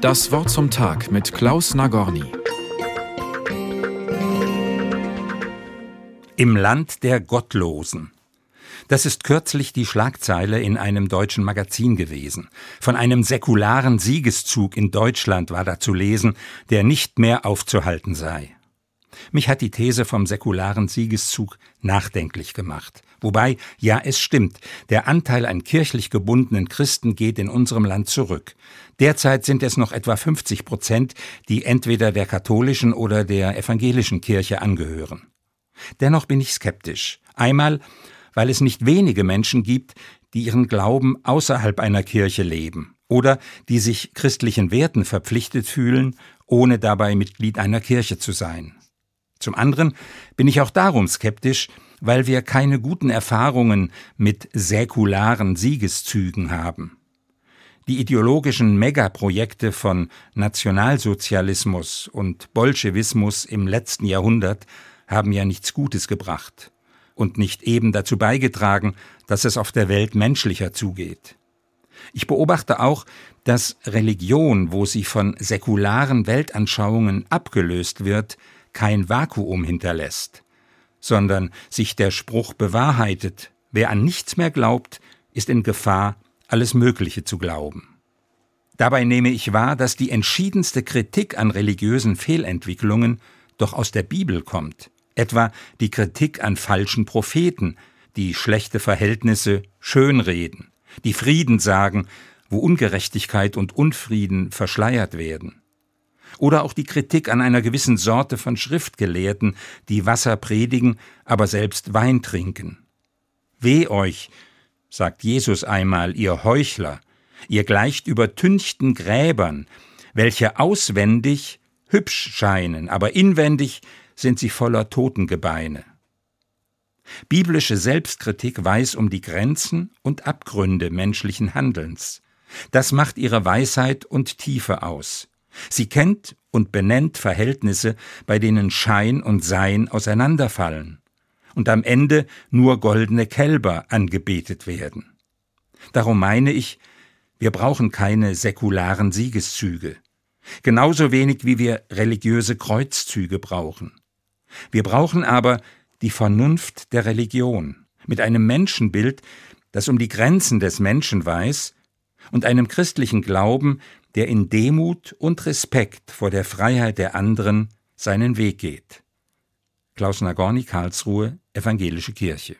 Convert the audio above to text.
Das Wort zum Tag mit Klaus Nagorny. Im Land der Gottlosen. Das ist kürzlich die Schlagzeile in einem deutschen Magazin gewesen. Von einem säkularen Siegeszug in Deutschland war da zu lesen, der nicht mehr aufzuhalten sei. Mich hat die These vom säkularen Siegeszug nachdenklich gemacht. Wobei, ja, es stimmt, der Anteil an kirchlich gebundenen Christen geht in unserem Land zurück. Derzeit sind es noch etwa 50 Prozent, die entweder der katholischen oder der evangelischen Kirche angehören. Dennoch bin ich skeptisch. Einmal, weil es nicht wenige Menschen gibt, die ihren Glauben außerhalb einer Kirche leben oder die sich christlichen Werten verpflichtet fühlen, ohne dabei Mitglied einer Kirche zu sein. Zum anderen bin ich auch darum skeptisch, weil wir keine guten Erfahrungen mit säkularen Siegeszügen haben. Die ideologischen Megaprojekte von Nationalsozialismus und Bolschewismus im letzten Jahrhundert haben ja nichts Gutes gebracht und nicht eben dazu beigetragen, dass es auf der Welt menschlicher zugeht. Ich beobachte auch, dass Religion, wo sie von säkularen Weltanschauungen abgelöst wird, kein Vakuum hinterlässt, sondern sich der Spruch bewahrheitet, wer an nichts mehr glaubt, ist in Gefahr, alles Mögliche zu glauben. Dabei nehme ich wahr, dass die entschiedenste Kritik an religiösen Fehlentwicklungen doch aus der Bibel kommt, etwa die Kritik an falschen Propheten, die schlechte Verhältnisse schönreden, die Frieden sagen, wo Ungerechtigkeit und Unfrieden verschleiert werden. Oder auch die Kritik an einer gewissen Sorte von Schriftgelehrten, die Wasser predigen, aber selbst Wein trinken. Weh euch, sagt Jesus einmal, ihr Heuchler, ihr gleicht übertünchten Gräbern, welche auswendig hübsch scheinen, aber inwendig sind sie voller Totengebeine. Biblische Selbstkritik weiß um die Grenzen und Abgründe menschlichen Handelns. Das macht ihre Weisheit und Tiefe aus. Sie kennt und benennt Verhältnisse, bei denen Schein und Sein auseinanderfallen und am Ende nur goldene Kälber angebetet werden. Darum meine ich, wir brauchen keine säkularen Siegeszüge, genauso wenig wie wir religiöse Kreuzzüge brauchen. Wir brauchen aber die Vernunft der Religion, mit einem Menschenbild, das um die Grenzen des Menschen weiß, und einem christlichen Glauben, der in Demut und Respekt vor der Freiheit der anderen seinen Weg geht. Klaus Nagorny, Karlsruhe, Evangelische Kirche